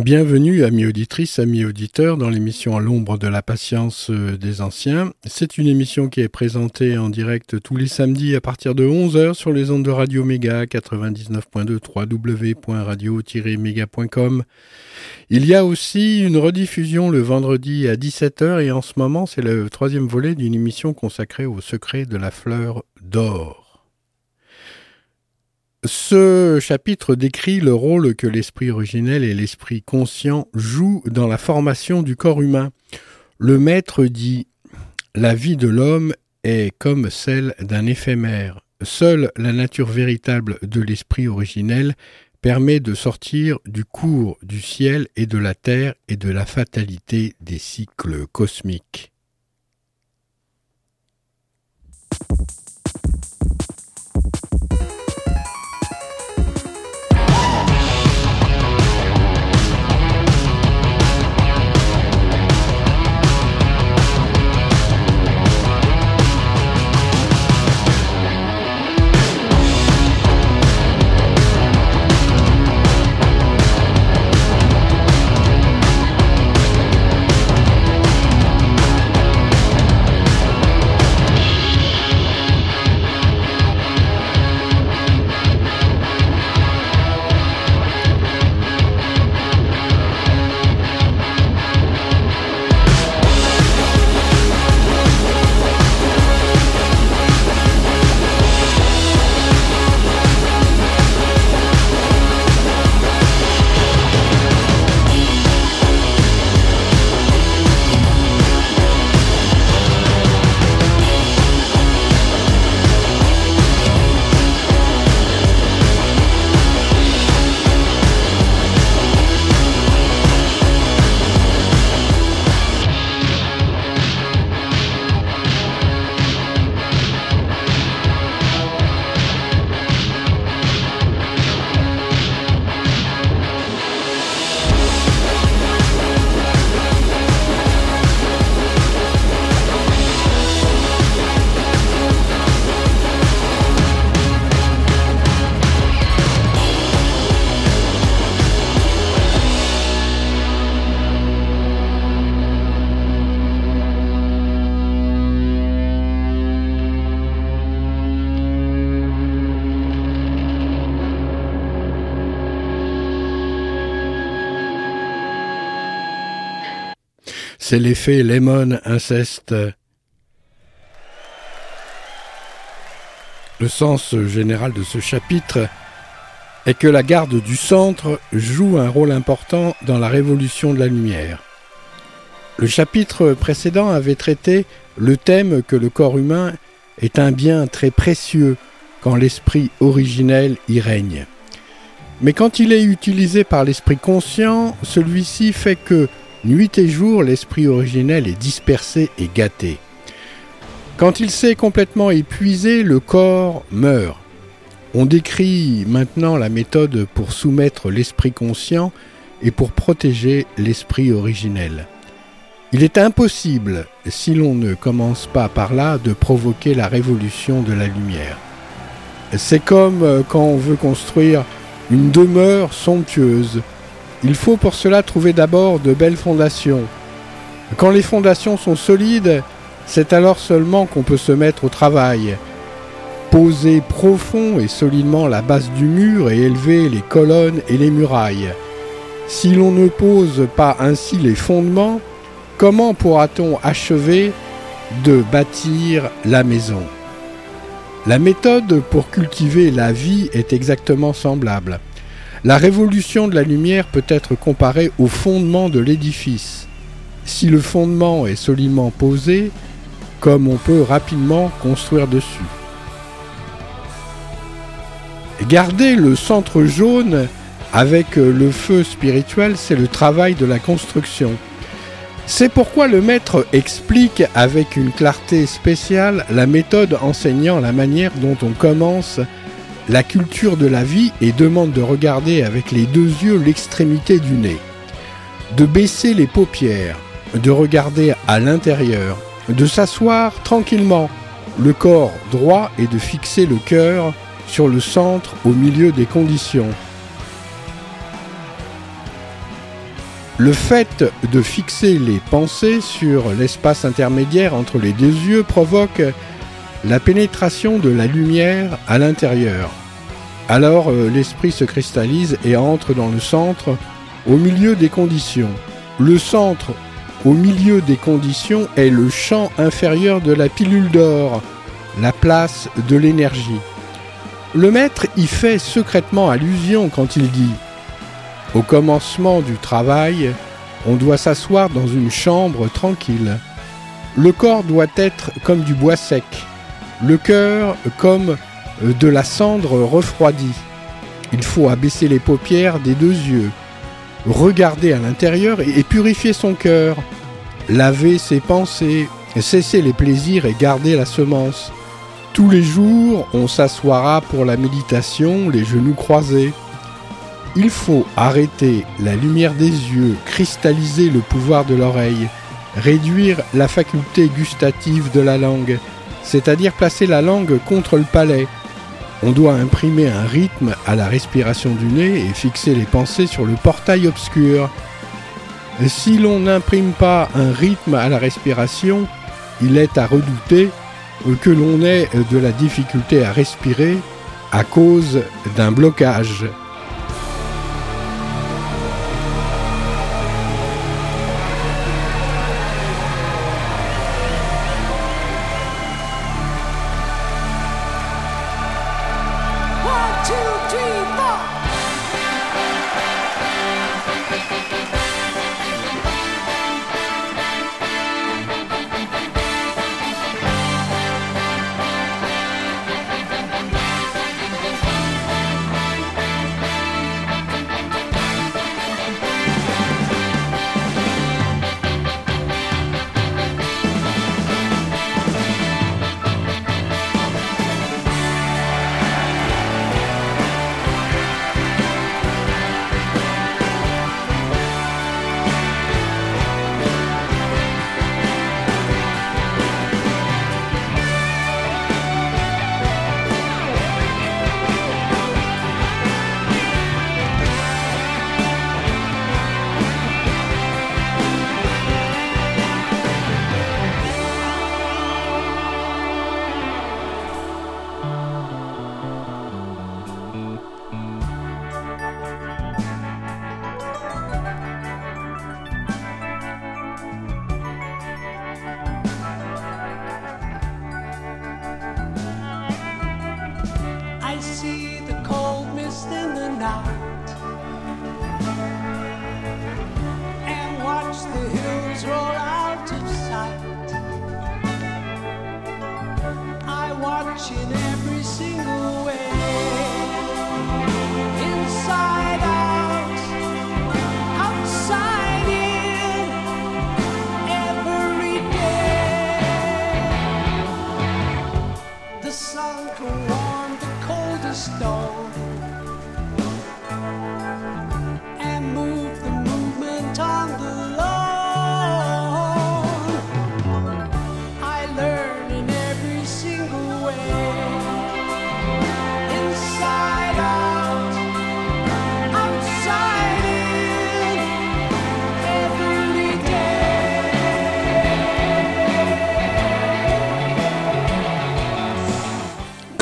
Bienvenue, amis auditrices, amis auditeurs, dans l'émission À l'ombre de la patience euh, des anciens. C'est une émission qui est présentée en direct tous les samedis à partir de 11h sur les ondes de Radio Méga 99.2 www.radio-méga.com. Il y a aussi une rediffusion le vendredi à 17h et en ce moment c'est le troisième volet d'une émission consacrée au secret de la fleur d'or. Ce chapitre décrit le rôle que l'esprit originel et l'esprit conscient jouent dans la formation du corps humain. Le maître dit La vie de l'homme est comme celle d'un éphémère. Seule la nature véritable de l'esprit originel permet de sortir du cours du ciel et de la terre et de la fatalité des cycles cosmiques. C'est l'effet Lemon Inceste. Le sens général de ce chapitre est que la garde du centre joue un rôle important dans la révolution de la lumière. Le chapitre précédent avait traité le thème que le corps humain est un bien très précieux quand l'esprit originel y règne. Mais quand il est utilisé par l'esprit conscient, celui-ci fait que Nuit et jour, l'esprit originel est dispersé et gâté. Quand il s'est complètement épuisé, le corps meurt. On décrit maintenant la méthode pour soumettre l'esprit conscient et pour protéger l'esprit originel. Il est impossible, si l'on ne commence pas par là, de provoquer la révolution de la lumière. C'est comme euh, quand on veut construire une demeure somptueuse. Il faut pour cela trouver d'abord de belles fondations. Quand les fondations sont solides, c'est alors seulement qu'on peut se mettre au travail. Poser profond et solidement la base du mur et élever les colonnes et les murailles. Si l'on ne pose pas ainsi les fondements, comment pourra-t-on achever de bâtir la maison? La méthode pour cultiver la vie est exactement semblable. La révolution de la lumière peut être comparée au fondement de l'édifice. Si le fondement est solidement posé, comme on peut rapidement construire dessus. Garder le centre jaune avec le feu spirituel, c'est le travail de la construction. C'est pourquoi le maître explique avec une clarté spéciale la méthode enseignant la manière dont on commence la culture de la vie et demande de regarder avec les deux yeux l'extrémité du nez, de baisser les paupières, de regarder à l'intérieur, de s'asseoir tranquillement, le corps droit et de fixer le cœur sur le centre au milieu des conditions. Le fait de fixer les pensées sur l'espace intermédiaire entre les deux yeux provoque la pénétration de la lumière à l'intérieur. Alors euh, l'esprit se cristallise et entre dans le centre au milieu des conditions. Le centre au milieu des conditions est le champ inférieur de la pilule d'or, la place de l'énergie. Le maître y fait secrètement allusion quand il dit Au commencement du travail, on doit s'asseoir dans une chambre tranquille. Le corps doit être comme du bois sec, le cœur comme de la cendre refroidie. Il faut abaisser les paupières des deux yeux, regarder à l'intérieur et purifier son cœur, laver ses pensées, cesser les plaisirs et garder la semence. Tous les jours, on s'assoira pour la méditation, les genoux croisés. Il faut arrêter la lumière des yeux, cristalliser le pouvoir de l'oreille, réduire la faculté gustative de la langue, c'est-à-dire placer la langue contre le palais, on doit imprimer un rythme à la respiration du nez et fixer les pensées sur le portail obscur. Si l'on n'imprime pas un rythme à la respiration, il est à redouter que l'on ait de la difficulté à respirer à cause d'un blocage.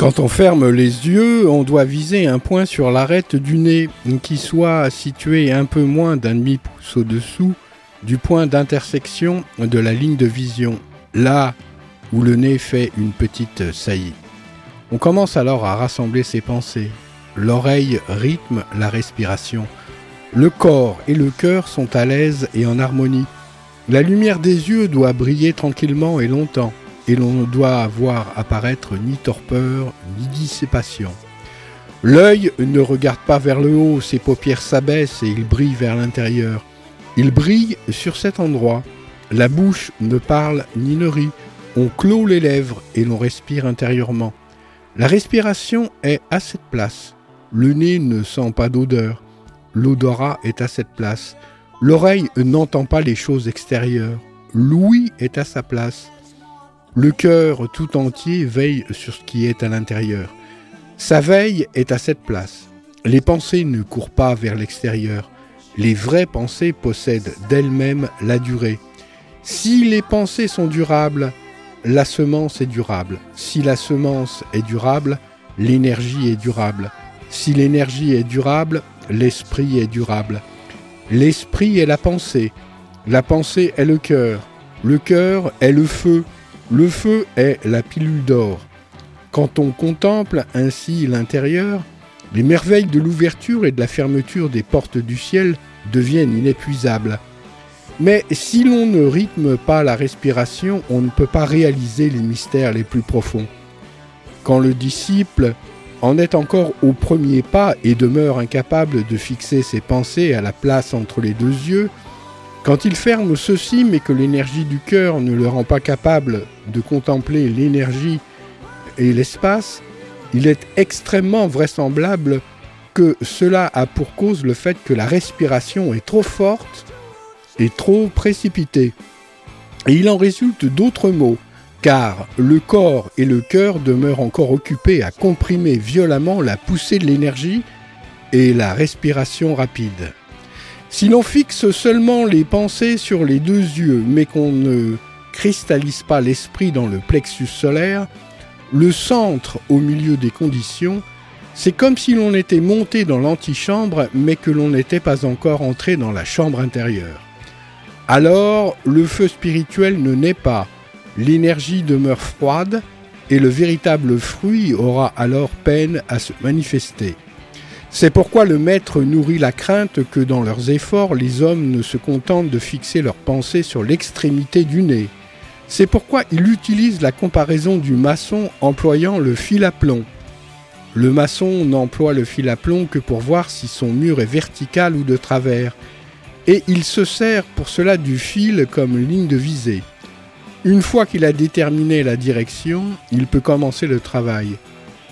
Quand on ferme les yeux, on doit viser un point sur l'arête du nez qui soit situé un peu moins d'un demi-pouce au-dessous du point d'intersection de la ligne de vision, là où le nez fait une petite saillie. On commence alors à rassembler ses pensées. L'oreille rythme la respiration. Le corps et le cœur sont à l'aise et en harmonie. La lumière des yeux doit briller tranquillement et longtemps et l'on ne doit voir apparaître ni torpeur ni dissipation. L'œil ne regarde pas vers le haut, ses paupières s'abaissent et il brille vers l'intérieur. Il brille sur cet endroit. La bouche ne parle ni ne rit. On clôt les lèvres et l'on respire intérieurement. La respiration est à cette place. Le nez ne sent pas d'odeur. L'odorat est à cette place. L'oreille n'entend pas les choses extérieures. L'ouïe est à sa place. Le cœur tout entier veille sur ce qui est à l'intérieur. Sa veille est à cette place. Les pensées ne courent pas vers l'extérieur. Les vraies pensées possèdent d'elles-mêmes la durée. Si les pensées sont durables, la semence est durable. Si la semence est durable, l'énergie est durable. Si l'énergie est durable, l'esprit est durable. L'esprit est la pensée. La pensée est le cœur. Le cœur est le feu. Le feu est la pilule d'or. Quand on contemple ainsi l'intérieur, les merveilles de l'ouverture et de la fermeture des portes du ciel deviennent inépuisables. Mais si l'on ne rythme pas la respiration, on ne peut pas réaliser les mystères les plus profonds. Quand le disciple en est encore au premier pas et demeure incapable de fixer ses pensées à la place entre les deux yeux, quand il ferme ceci mais que l'énergie du cœur ne le rend pas capable de contempler l'énergie et l'espace, il est extrêmement vraisemblable que cela a pour cause le fait que la respiration est trop forte et trop précipitée. Et il en résulte d'autres mots, car le corps et le cœur demeurent encore occupés à comprimer violemment la poussée de l'énergie et la respiration rapide. Si l'on fixe seulement les pensées sur les deux yeux, mais qu'on ne cristallise pas l'esprit dans le plexus solaire, le centre au milieu des conditions, c'est comme si l'on était monté dans l'antichambre, mais que l'on n'était pas encore entré dans la chambre intérieure. Alors, le feu spirituel ne naît pas, l'énergie demeure froide, et le véritable fruit aura alors peine à se manifester. C'est pourquoi le maître nourrit la crainte que dans leurs efforts, les hommes ne se contentent de fixer leurs pensées sur l'extrémité du nez. C'est pourquoi il utilise la comparaison du maçon employant le fil à plomb. Le maçon n'emploie le fil à plomb que pour voir si son mur est vertical ou de travers, et il se sert pour cela du fil comme ligne de visée. Une fois qu'il a déterminé la direction, il peut commencer le travail.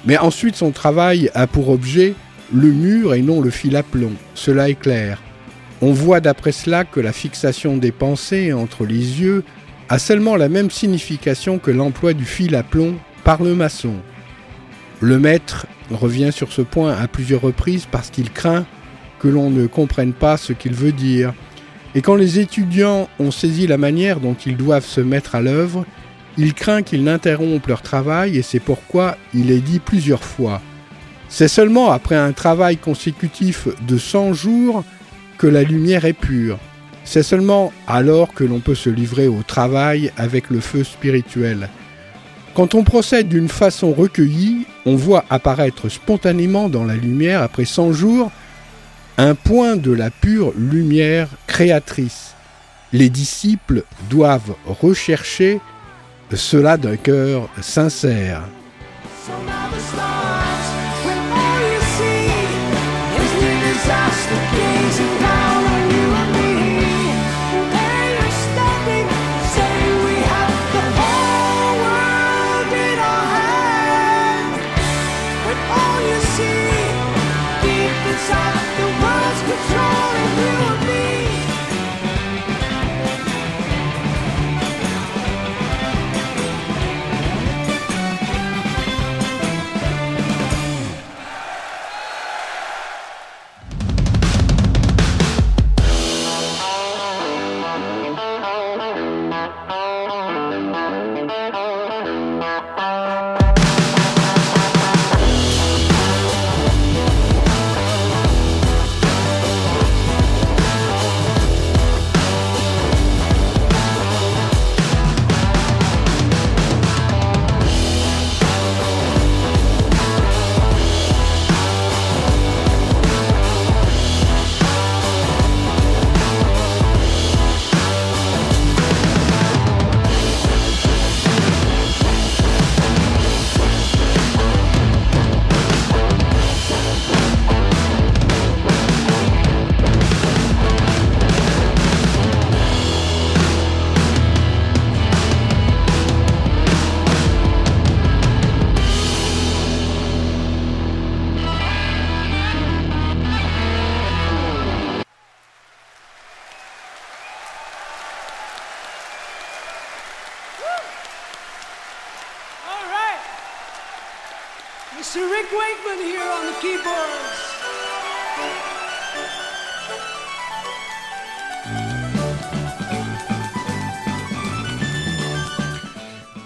Mais ensuite son travail a pour objet le mur et non le fil à plomb. Cela est clair. On voit d'après cela que la fixation des pensées entre les yeux a seulement la même signification que l'emploi du fil à plomb par le maçon. Le maître revient sur ce point à plusieurs reprises parce qu'il craint que l'on ne comprenne pas ce qu'il veut dire. Et quand les étudiants ont saisi la manière dont ils doivent se mettre à l'œuvre, il craint qu'ils n'interrompent leur travail et c'est pourquoi il est dit plusieurs fois c'est seulement après un travail consécutif de 100 jours que la lumière est pure. C'est seulement alors que l'on peut se livrer au travail avec le feu spirituel. Quand on procède d'une façon recueillie, on voit apparaître spontanément dans la lumière, après 100 jours, un point de la pure lumière créatrice. Les disciples doivent rechercher cela d'un cœur sincère.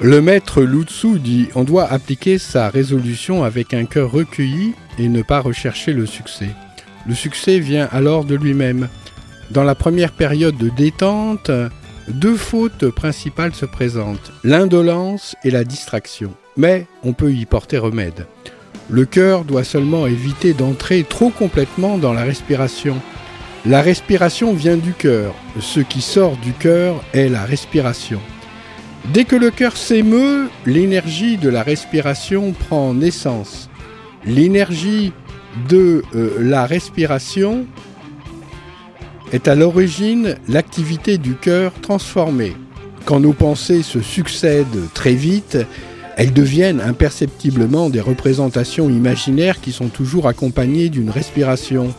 Le maître Lutsu dit on doit appliquer sa résolution avec un cœur recueilli et ne pas rechercher le succès. Le succès vient alors de lui-même. Dans la première période de détente, deux fautes principales se présentent, l'indolence et la distraction. Mais on peut y porter remède. Le cœur doit seulement éviter d'entrer trop complètement dans la respiration. La respiration vient du cœur. Ce qui sort du cœur est la respiration. Dès que le cœur s'émeut, l'énergie de la respiration prend naissance. L'énergie de euh, la respiration est à l'origine l'activité du cœur transformée. Quand nos pensées se succèdent très vite, elles deviennent imperceptiblement des représentations imaginaires qui sont toujours accompagnées d'une respiration.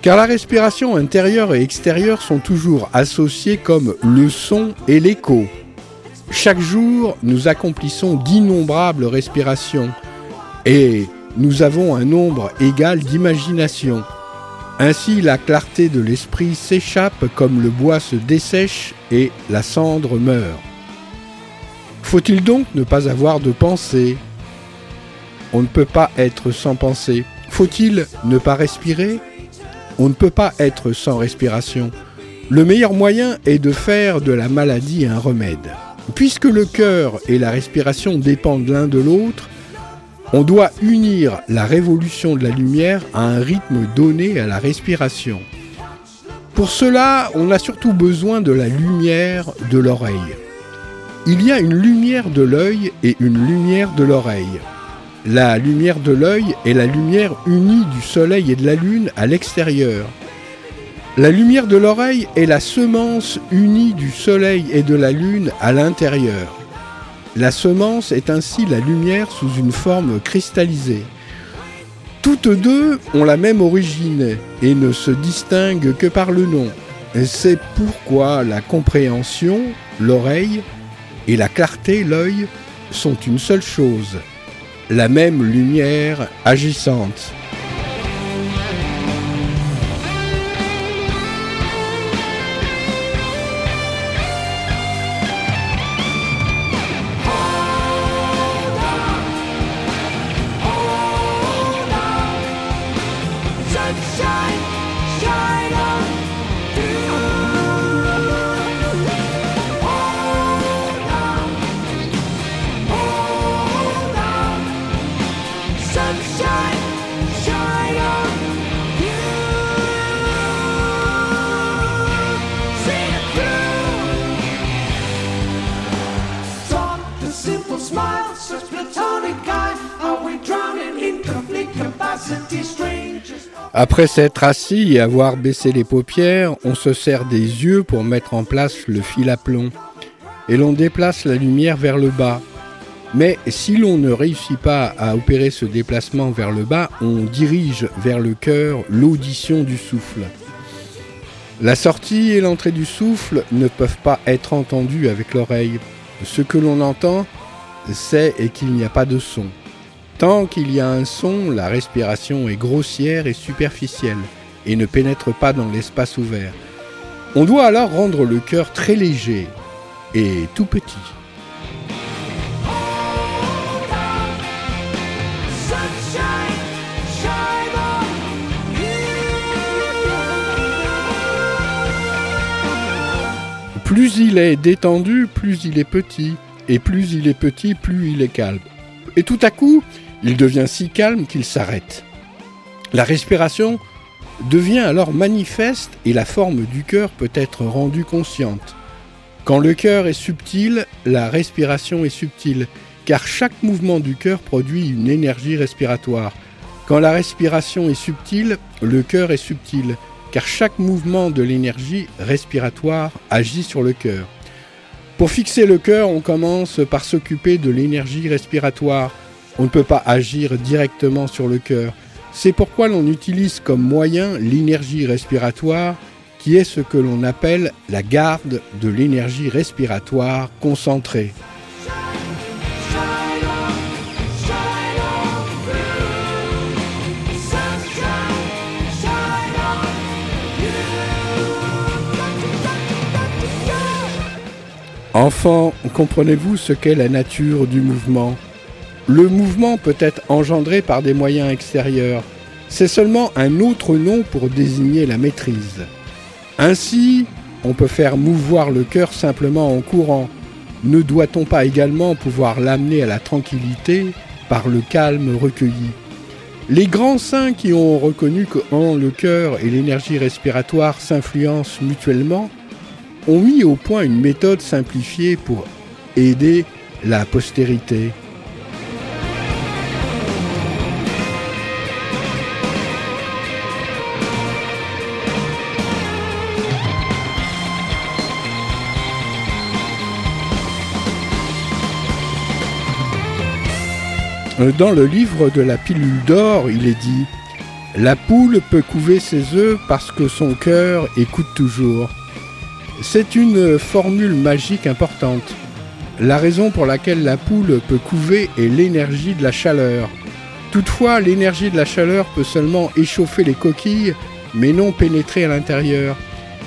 Car la respiration intérieure et extérieure sont toujours associées comme le son et l'écho. Chaque jour, nous accomplissons d'innombrables respirations et nous avons un nombre égal d'imagination. Ainsi, la clarté de l'esprit s'échappe comme le bois se dessèche et la cendre meurt. Faut-il donc ne pas avoir de pensée On ne peut pas être sans pensée. Faut-il ne pas respirer? On ne peut pas être sans respiration. Le meilleur moyen est de faire de la maladie un remède. Puisque le cœur et la respiration dépendent l'un de l'autre, on doit unir la révolution de la lumière à un rythme donné à la respiration. Pour cela, on a surtout besoin de la lumière de l'oreille. Il y a une lumière de l'œil et une lumière de l'oreille. La lumière de l'œil est la lumière unie du soleil et de la lune à l'extérieur. La lumière de l'oreille est la semence unie du soleil et de la lune à l'intérieur. La semence est ainsi la lumière sous une forme cristallisée. Toutes deux ont la même origine et ne se distinguent que par le nom. C'est pourquoi la compréhension, l'oreille, et la clarté, l'œil, sont une seule chose, la même lumière agissante. Après s'être assis et avoir baissé les paupières, on se sert des yeux pour mettre en place le fil à plomb. Et l'on déplace la lumière vers le bas. Mais si l'on ne réussit pas à opérer ce déplacement vers le bas, on dirige vers le cœur l'audition du souffle. La sortie et l'entrée du souffle ne peuvent pas être entendues avec l'oreille. Ce que l'on entend, c'est qu'il n'y a pas de son. Tant qu'il y a un son, la respiration est grossière et superficielle et ne pénètre pas dans l'espace ouvert. On doit alors rendre le cœur très léger et tout petit. Plus il est détendu, plus il est petit, et plus il est petit, plus il est calme. Et tout à coup, il devient si calme qu'il s'arrête. La respiration devient alors manifeste et la forme du cœur peut être rendue consciente. Quand le cœur est subtil, la respiration est subtile, car chaque mouvement du cœur produit une énergie respiratoire. Quand la respiration est subtile, le cœur est subtil, car chaque mouvement de l'énergie respiratoire agit sur le cœur. Pour fixer le cœur, on commence par s'occuper de l'énergie respiratoire, on ne peut pas agir directement sur le cœur. C'est pourquoi l'on utilise comme moyen l'énergie respiratoire, qui est ce que l'on appelle la garde de l'énergie respiratoire concentrée. Enfant, comprenez-vous ce qu'est la nature du mouvement? Le mouvement peut être engendré par des moyens extérieurs. C'est seulement un autre nom pour désigner la maîtrise. Ainsi, on peut faire mouvoir le cœur simplement en courant. Ne doit-on pas également pouvoir l'amener à la tranquillité par le calme recueilli? Les grands saints qui ont reconnu que le cœur et l'énergie respiratoire s'influencent mutuellement ont mis au point une méthode simplifiée pour aider la postérité. Dans le livre de la pilule d'or, il est dit La poule peut couver ses œufs parce que son cœur écoute toujours. C'est une formule magique importante. La raison pour laquelle la poule peut couver est l'énergie de la chaleur. Toutefois, l'énergie de la chaleur peut seulement échauffer les coquilles, mais non pénétrer à l'intérieur.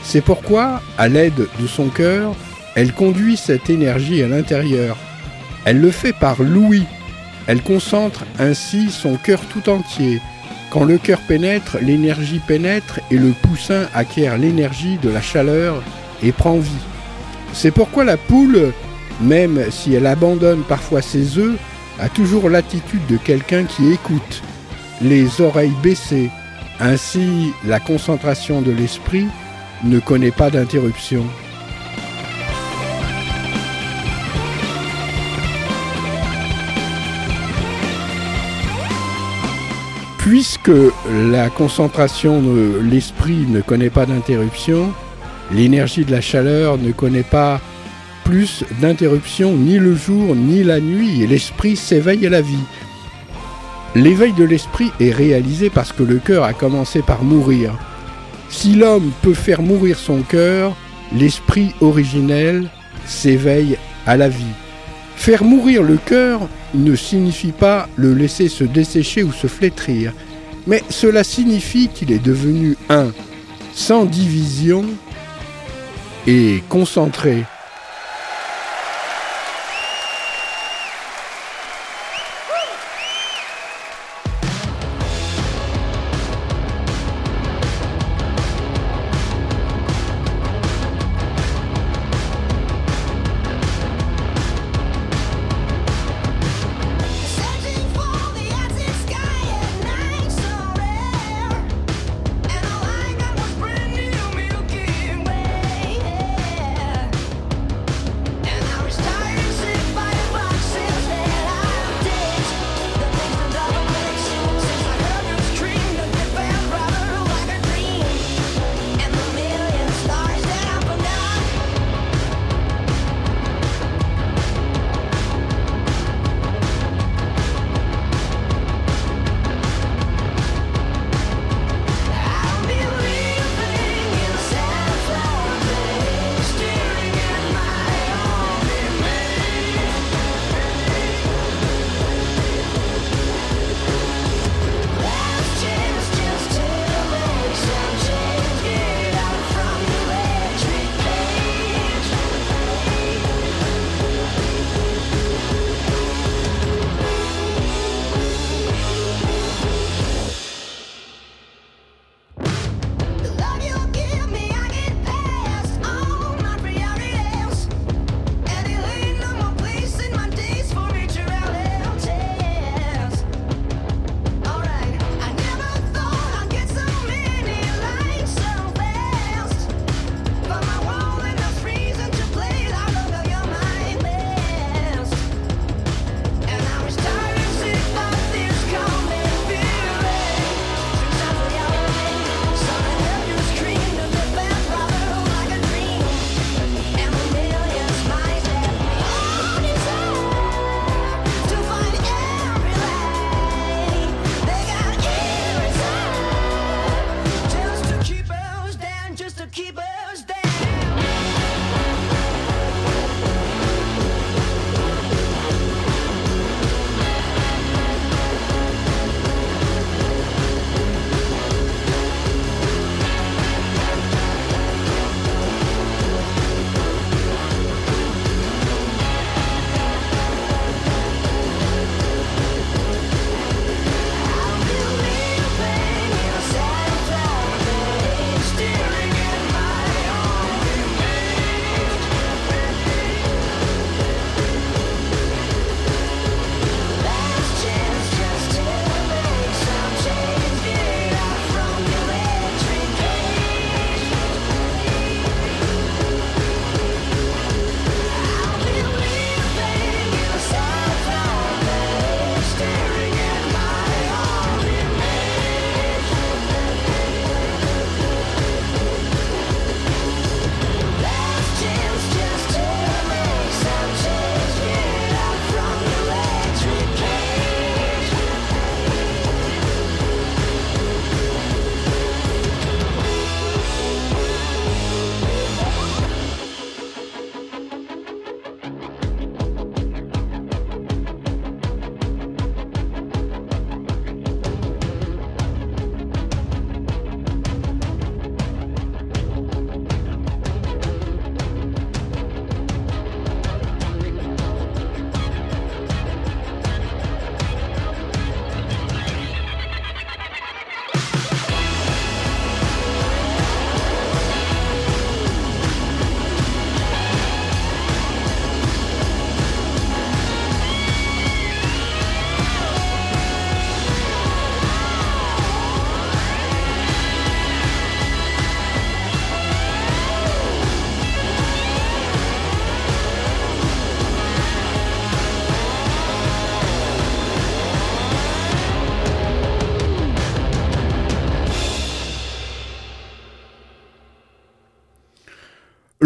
C'est pourquoi, à l'aide de son cœur, elle conduit cette énergie à l'intérieur. Elle le fait par l'ouïe. Elle concentre ainsi son cœur tout entier. Quand le cœur pénètre, l'énergie pénètre et le poussin acquiert l'énergie de la chaleur et prend vie. C'est pourquoi la poule, même si elle abandonne parfois ses œufs, a toujours l'attitude de quelqu'un qui écoute, les oreilles baissées. Ainsi, la concentration de l'esprit ne connaît pas d'interruption. Puisque la concentration de l'esprit ne connaît pas d'interruption, L'énergie de la chaleur ne connaît pas plus d'interruptions ni le jour ni la nuit et l'esprit s'éveille à la vie. L'éveil de l'esprit est réalisé parce que le cœur a commencé par mourir. Si l'homme peut faire mourir son cœur, l'esprit originel s'éveille à la vie. Faire mourir le cœur ne signifie pas le laisser se dessécher ou se flétrir, mais cela signifie qu'il est devenu un, sans division et concentré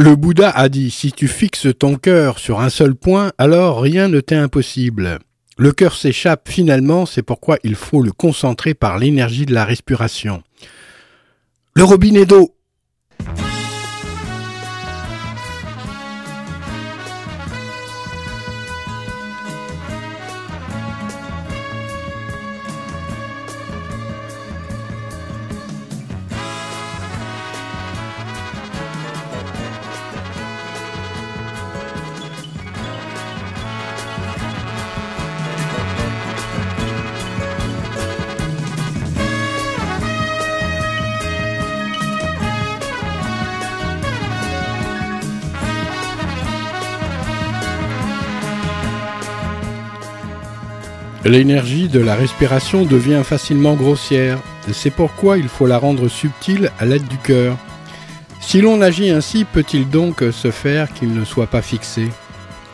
Le Bouddha a dit, si tu fixes ton cœur sur un seul point, alors rien ne t'est impossible. Le cœur s'échappe finalement, c'est pourquoi il faut le concentrer par l'énergie de la respiration. Le robinet d'eau L'énergie de la respiration devient facilement grossière. C'est pourquoi il faut la rendre subtile à l'aide du cœur. Si l'on agit ainsi, peut-il donc se faire qu'il ne soit pas fixé?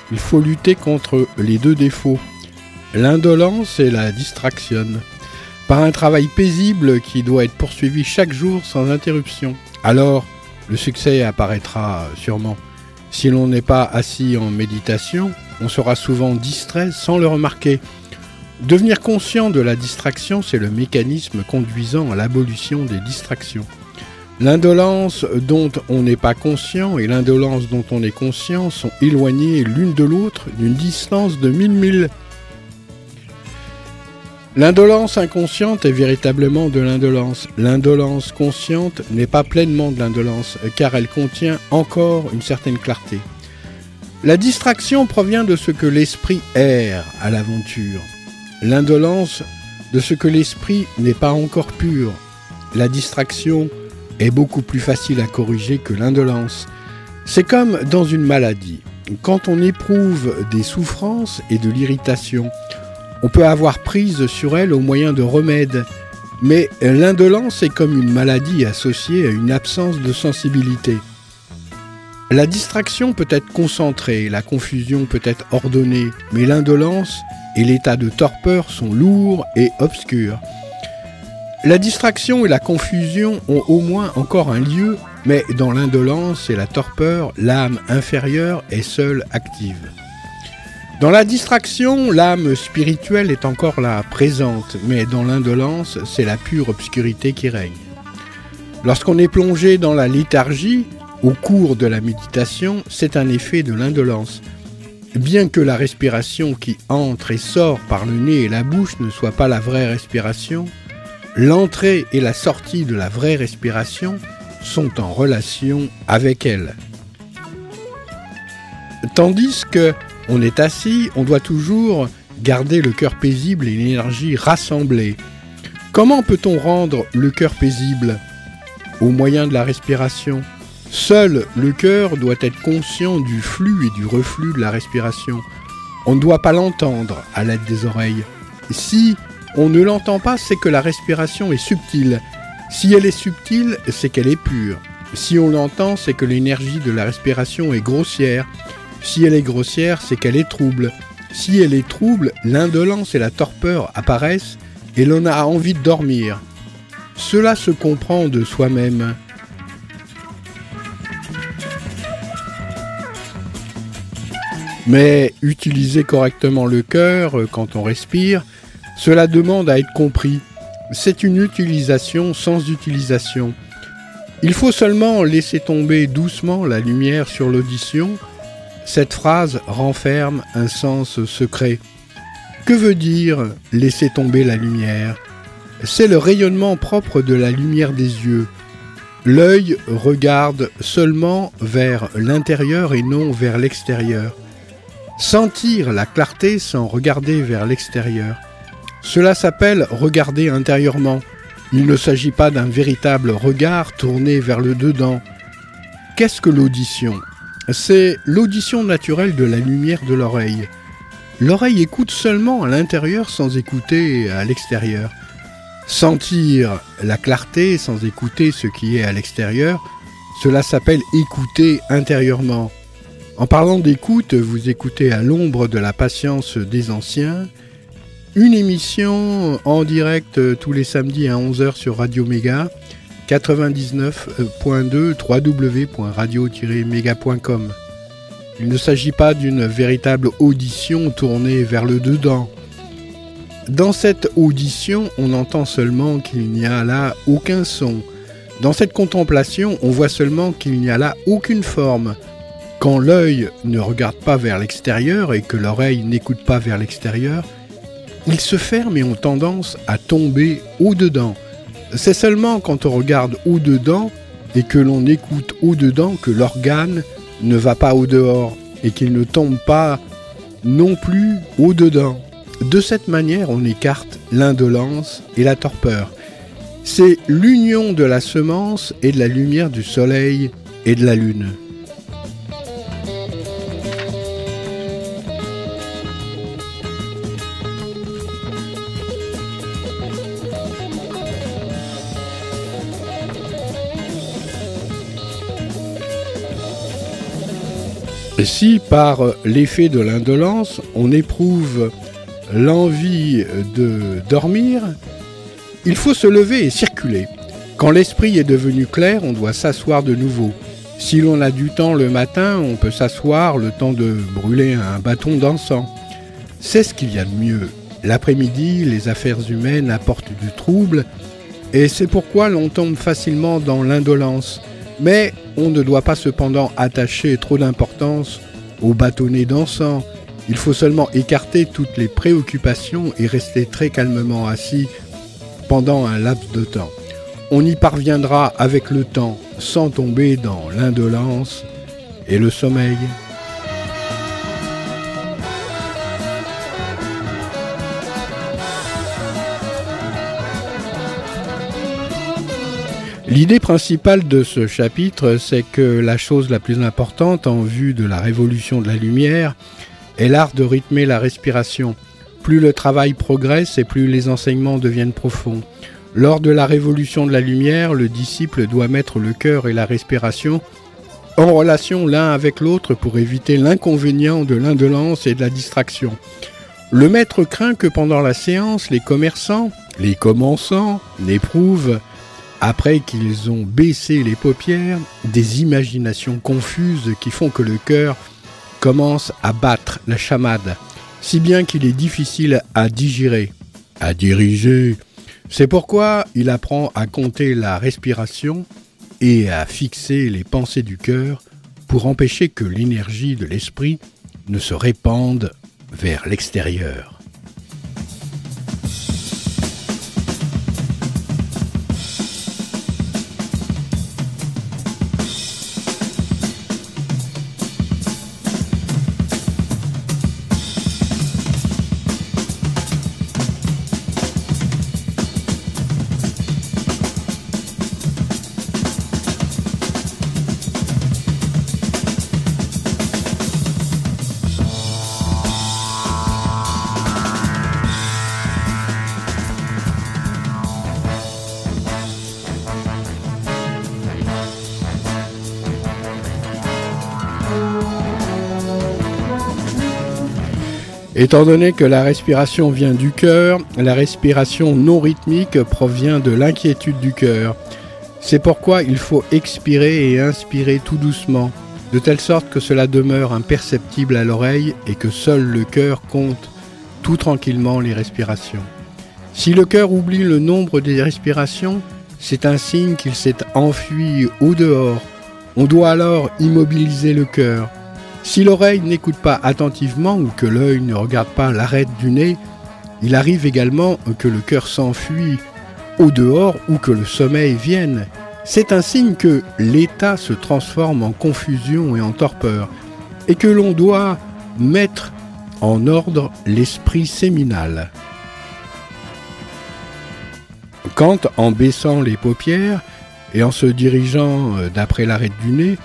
Il faut lutter contre les deux défauts, l'indolence et la distraction, par un travail paisible qui doit être poursuivi chaque jour sans interruption. Alors, le succès apparaîtra sûrement. Si l'on n'est pas assis en méditation, on sera souvent distrait sans le remarquer. Devenir conscient de la distraction, c'est le mécanisme conduisant à l'abolition des distractions. L'indolence dont on n'est pas conscient et l'indolence dont on est conscient sont éloignées l'une de l'autre d'une distance de mille milles. L'indolence inconsciente est véritablement de l'indolence. L'indolence consciente n'est pas pleinement de l'indolence car elle contient encore une certaine clarté. La distraction provient de ce que l'esprit erre à l'aventure l'indolence de ce que l'esprit n'est pas encore pur. La distraction est beaucoup plus facile à corriger que l'indolence. C'est comme dans une maladie. Quand on éprouve des souffrances et de l'irritation, on peut avoir prise sur elle au moyen de remèdes, mais l'indolence est comme une maladie associée à une absence de sensibilité. La distraction peut être concentrée, la confusion peut être ordonnée, mais l'indolence et l'état de torpeur sont lourds et obscurs. La distraction et la confusion ont au moins encore un lieu, mais dans l'indolence et la torpeur, l'âme inférieure est seule active. Dans la distraction, l'âme spirituelle est encore là, présente, mais dans l'indolence, c'est la pure obscurité qui règne. Lorsqu'on est plongé dans la léthargie, au cours de la méditation, c'est un effet de l'indolence. Bien que la respiration qui entre et sort par le nez et la bouche ne soit pas la vraie respiration, l'entrée et la sortie de la vraie respiration sont en relation avec elle. Tandis que on est assis, on doit toujours garder le cœur paisible et l'énergie rassemblée. Comment peut-on rendre le cœur paisible? Au moyen de la respiration. Seul le cœur doit être conscient du flux et du reflux de la respiration. On ne doit pas l'entendre à l'aide des oreilles. Si on ne l'entend pas, c'est que la respiration est subtile. Si elle est subtile, c'est qu'elle est pure. Si on l'entend, c'est que l'énergie de la respiration est grossière. Si elle est grossière, c'est qu'elle est trouble. Si elle est trouble, l'indolence et la torpeur apparaissent et l'on a envie de dormir. Cela se comprend de soi-même. Mais utiliser correctement le cœur euh, quand on respire, cela demande à être compris. C'est une utilisation sans utilisation. Il faut seulement laisser tomber doucement la lumière sur l'audition. Cette phrase renferme un sens secret. Que veut dire laisser tomber la lumière? C'est le rayonnement propre de la lumière des yeux. L'œil regarde seulement vers l'intérieur et non vers l'extérieur. Sentir la clarté sans regarder vers l'extérieur. Cela s'appelle regarder intérieurement. Il ne s'agit pas d'un véritable regard tourné vers le dedans. Qu'est-ce que l'audition? C'est l'audition naturelle de la lumière de l'oreille. L'oreille écoute seulement à l'intérieur sans écouter à l'extérieur. Sentir la clarté sans écouter ce qui est à l'extérieur, cela s'appelle écouter intérieurement. En parlant d'écoute, vous écoutez à l'ombre de la patience des anciens, une émission en direct tous les samedis à 11h sur Radio Méga, 99.2 www.radio-méga.com. Il ne s'agit pas d'une véritable audition tournée vers le dedans. Dans cette audition, on entend seulement qu'il n'y a là aucun son. Dans cette contemplation, on voit seulement qu'il n'y a là aucune forme. Quand l'œil ne regarde pas vers l'extérieur et que l'oreille n'écoute pas vers l'extérieur, ils se ferment et ont tendance à tomber au-dedans. C'est seulement quand on regarde au-dedans et que l'on écoute au-dedans que l'organe ne va pas au-dehors et qu'il ne tombe pas non plus au-dedans. De cette manière, on écarte l'indolence et la torpeur. C'est l'union de la semence et de la lumière du soleil et de la lune. Si par l'effet de l'indolence, on éprouve l'envie de dormir, il faut se lever et circuler. Quand l'esprit est devenu clair, on doit s'asseoir de nouveau. Si l'on a du temps le matin, on peut s'asseoir le temps de brûler un bâton d'encens. C'est ce qu'il y a de mieux. L'après-midi, les affaires humaines apportent du trouble, et c'est pourquoi l'on tombe facilement dans l'indolence. Mais on ne doit pas cependant attacher trop d'importance au bâtonnet d'encens. Il faut seulement écarter toutes les préoccupations et rester très calmement assis pendant un laps de temps. On y parviendra avec le temps sans tomber dans l'indolence et le sommeil. L'idée principale de ce chapitre, c'est que la chose la plus importante en vue de la révolution de la lumière est l'art de rythmer la respiration. Plus le travail progresse et plus les enseignements deviennent profonds. Lors de la révolution de la lumière, le disciple doit mettre le cœur et la respiration en relation l'un avec l'autre pour éviter l'inconvénient de l'indolence et de la distraction. Le maître craint que pendant la séance, les commerçants, les commençants, n'éprouvent après qu'ils ont baissé les paupières, des imaginations confuses qui font que le cœur commence à battre la chamade, si bien qu'il est difficile à digérer, à diriger. C'est pourquoi il apprend à compter la respiration et à fixer les pensées du cœur pour empêcher que l'énergie de l'esprit ne se répande vers l'extérieur. Étant donné que la respiration vient du cœur, la respiration non rythmique provient de l'inquiétude du cœur. C'est pourquoi il faut expirer et inspirer tout doucement, de telle sorte que cela demeure imperceptible à l'oreille et que seul le cœur compte tout tranquillement les respirations. Si le cœur oublie le nombre des respirations, c'est un signe qu'il s'est enfui au dehors. On doit alors immobiliser le cœur. Si l'oreille n'écoute pas attentivement ou que l'œil ne regarde pas l'arête du nez, il arrive également que le cœur s'enfuit au dehors ou que le sommeil vienne. C'est un signe que l'état se transforme en confusion et en torpeur, et que l'on doit mettre en ordre l'esprit séminal. Quand, en baissant les paupières et en se dirigeant euh, d'après l'arête du nez,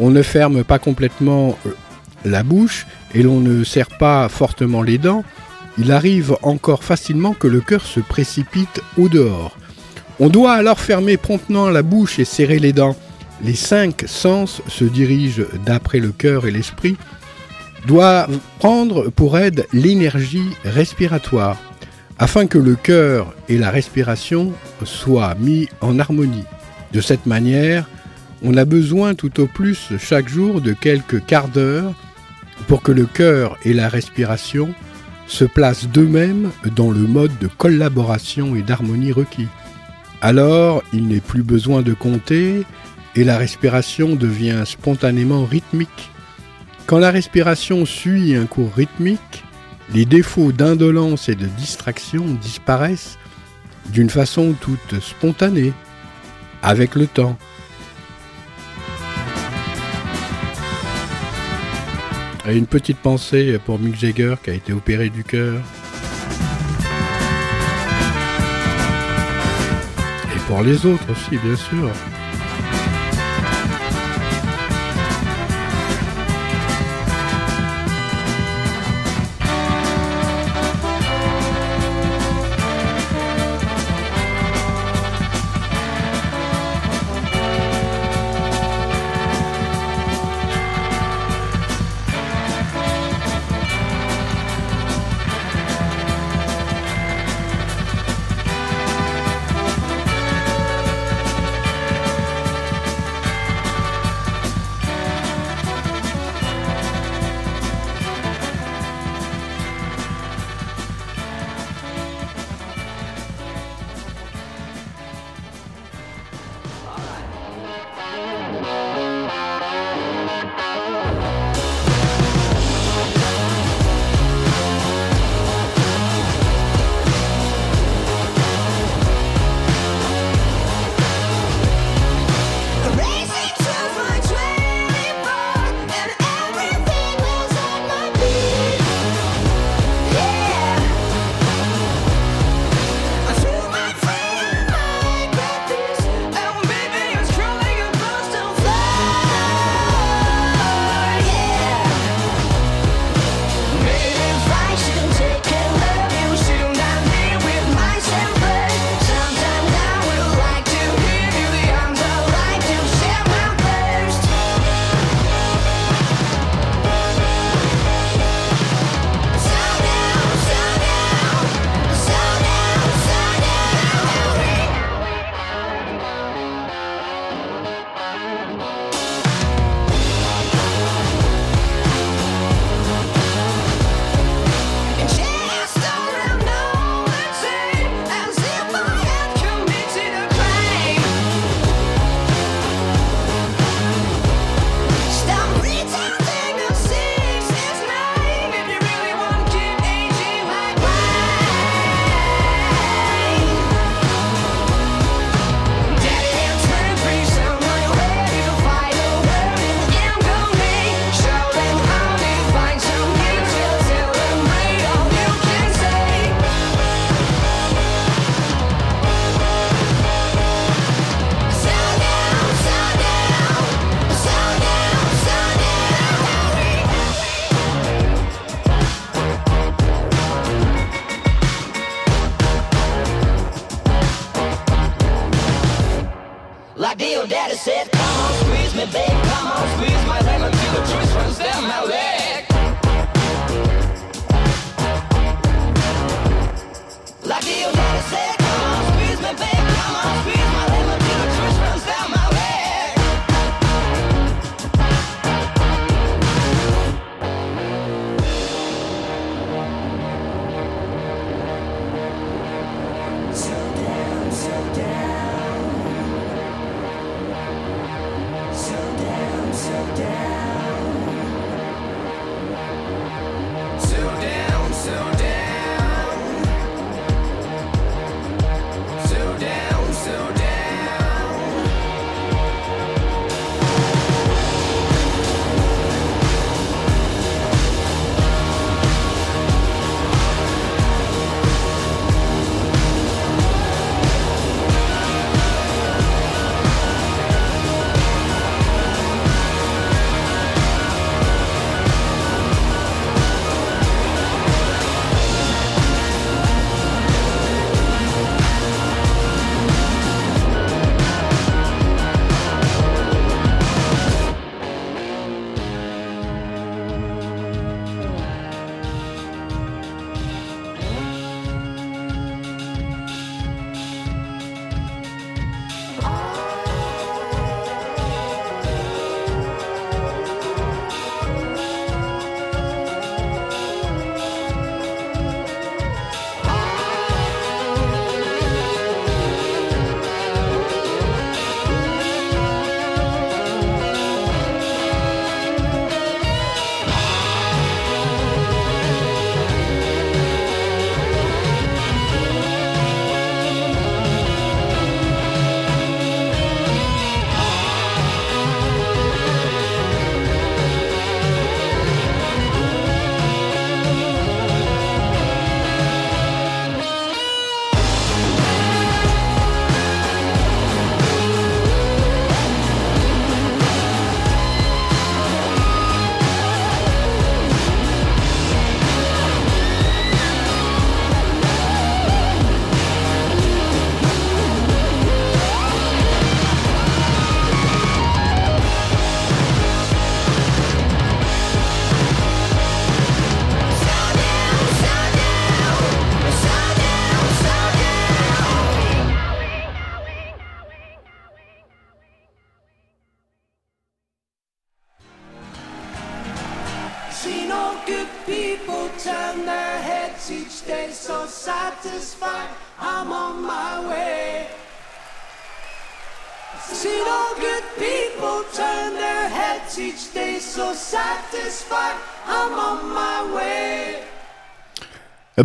on ne ferme pas complètement euh, la bouche et l'on ne serre pas fortement les dents, il arrive encore facilement que le cœur se précipite au dehors. On doit alors fermer promptement la bouche et serrer les dents. Les cinq sens se dirigent d'après le cœur et l'esprit, doivent prendre pour aide l'énergie respiratoire, afin que le cœur et la respiration soient mis en harmonie. De cette manière, on a besoin tout au plus chaque jour de quelques quarts d'heure pour que le cœur et la respiration se placent d'eux-mêmes dans le mode de collaboration et d'harmonie requis. Alors, il n'est plus besoin de compter et la respiration devient spontanément rythmique. Quand la respiration suit un cours rythmique, les défauts d'indolence et de distraction disparaissent d'une façon toute spontanée, avec le temps. Et une petite pensée pour Mick Jagger qui a été opéré du cœur. Et pour les autres aussi, bien sûr.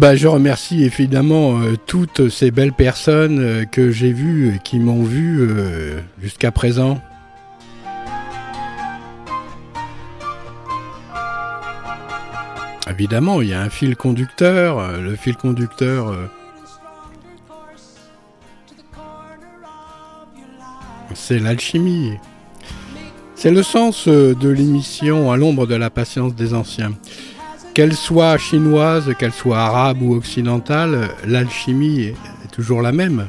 Ben, je remercie évidemment euh, toutes ces belles personnes euh, que j'ai vues, qui m'ont vu euh, jusqu'à présent. Évidemment, il y a un fil conducteur. Le fil conducteur, c'est l'alchimie. C'est le sens de l'émission À l'ombre de la patience des anciens. Qu'elle soit chinoise, qu'elle soit arabe ou occidentale, l'alchimie est, toujours la même.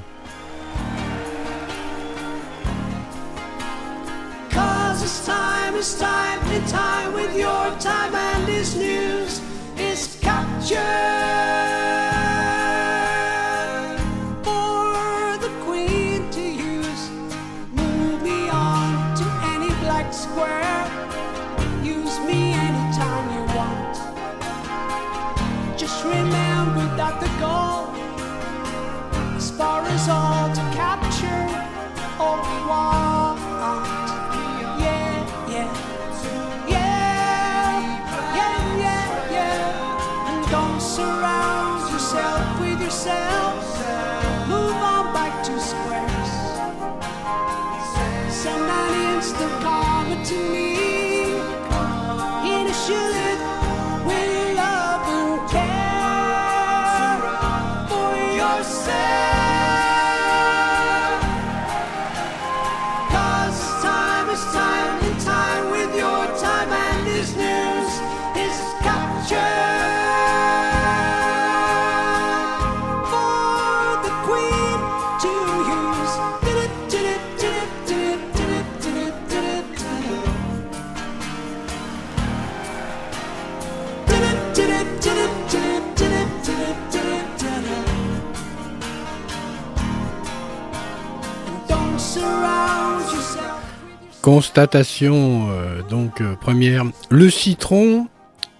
Constatation euh, donc euh, première, le citron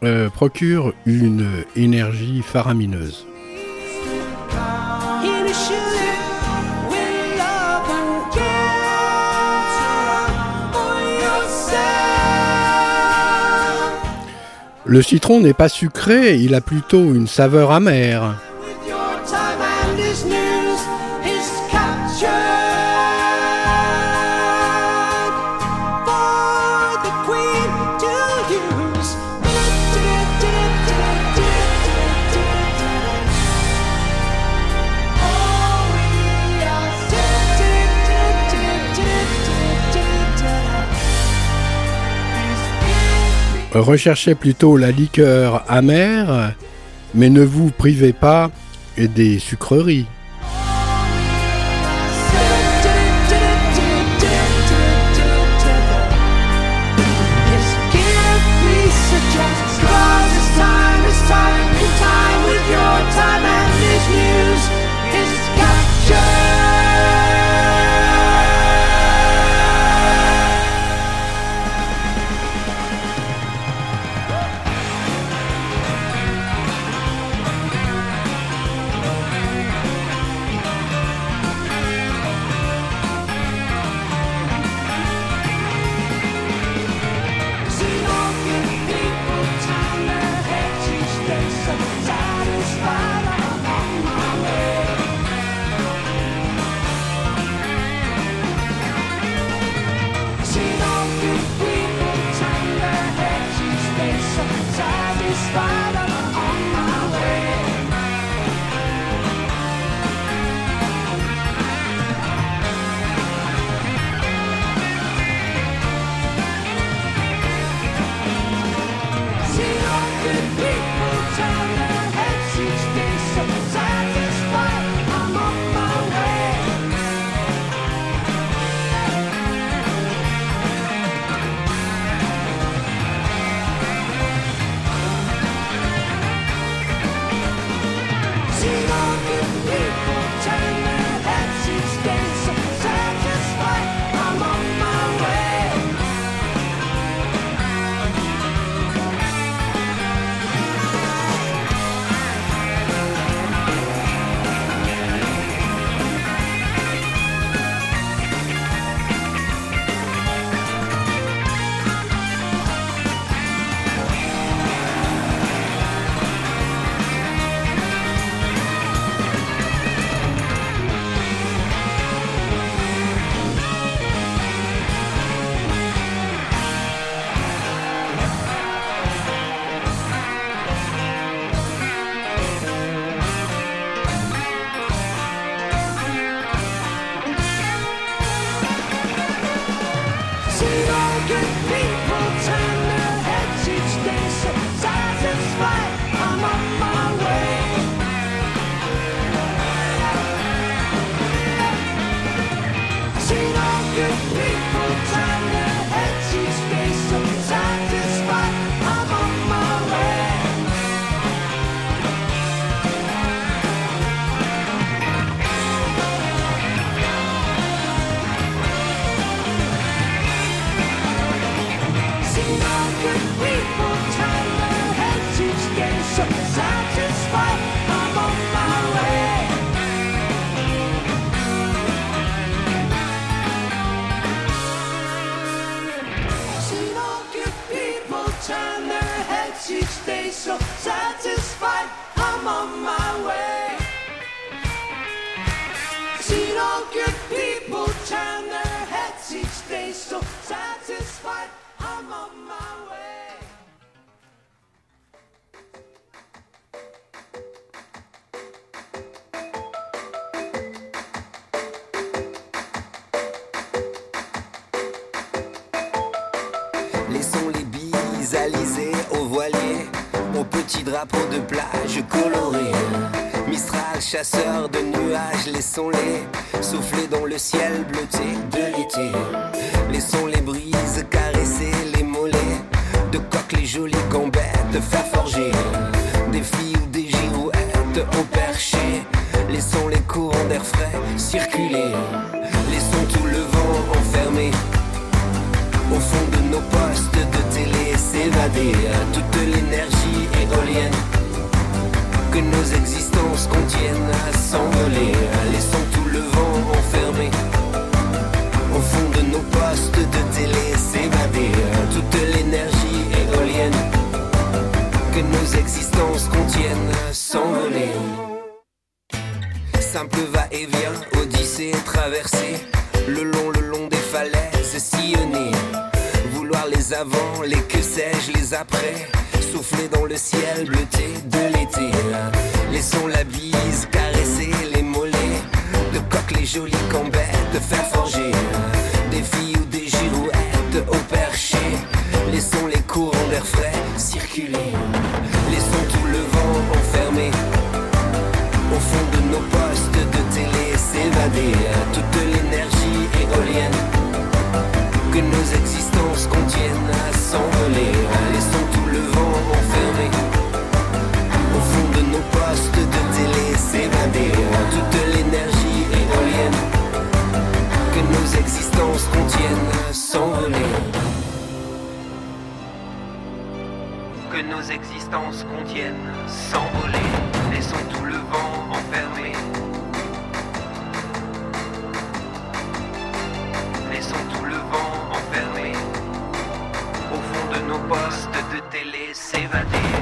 euh, procure une énergie faramineuse. Le citron n'est pas sucré, il a plutôt une saveur amère. Recherchez plutôt la liqueur amère, mais ne vous privez pas des sucreries. Toute l'énergie éolienne que nos existences contiennent à s'envoler. Laissons tout le vent enfermé au fond de nos postes de télé s'évader toute l'énergie éolienne que nos existences contiennent à s'envoler. Simple va-et-vient, odyssée traversée, le long, le long des falaises sillonnées. Les avant, les que sais-je, les après, souffler dans le ciel bleuté de l'été. Laissons la bise caresser les mollets, de coque les jolies cambettes, de faire forger des filles ou des girouettes au perché. Laissons les courants d'air frais circuler, laissons tout le vent enfermé au fond de nos postes de télé s'évader que nos existences contiennent à s'envoler. Laissons tout le vent enfermé au fond de nos postes de télé s'évader toute l'énergie éolienne que nos existences contiennent à s'envoler. Que nos existences contiennent s'envoler. Laissons tout le vent enfermé. Laissons tout le vent postes de télé s'évader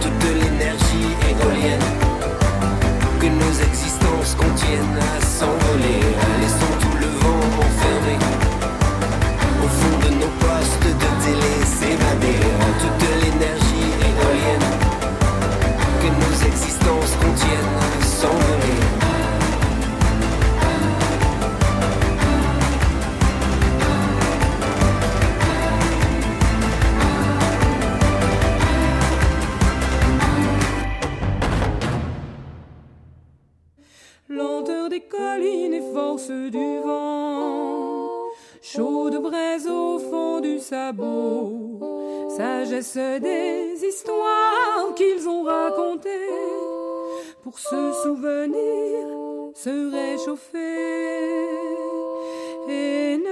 toute l'énergie éolienne que nos existences contiennent à s'envoler. Des histoires qu'ils ont racontées, pour se souvenir, se réchauffer. Et ne